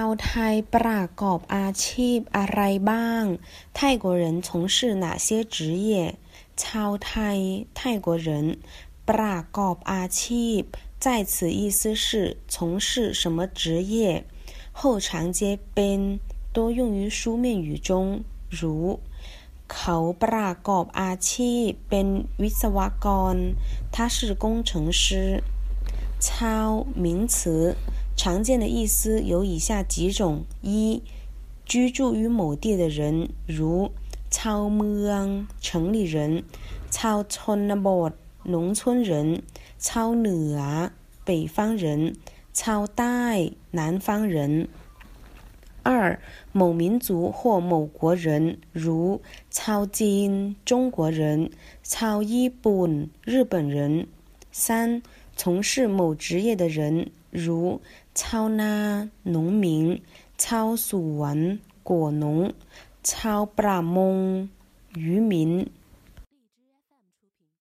าวไทยประกอบอาชีพอะไรบ้าง泰国人从事哪些职业ชาวไทย泰国人ประกอบอาชีพ在此意思是从事什么职业后长接เป็น多用于书面语中如เขาประกอบอาชีพเป็นวิศวกร他是工程师ชาว名词 常见的意思有以下几种：一、居住于某地的人，如ชาวเมือง城里人、ชาวชนบท农村人、ชาวเหนือ北方人、ชาวใต้南方人。二、某民族或某国人，如ชาวจีน中国人、ชาวญี่ปุ่น日本人。三、 从事某职业的人，如：操拉农民、操属文果农、操布拉蒙渔民。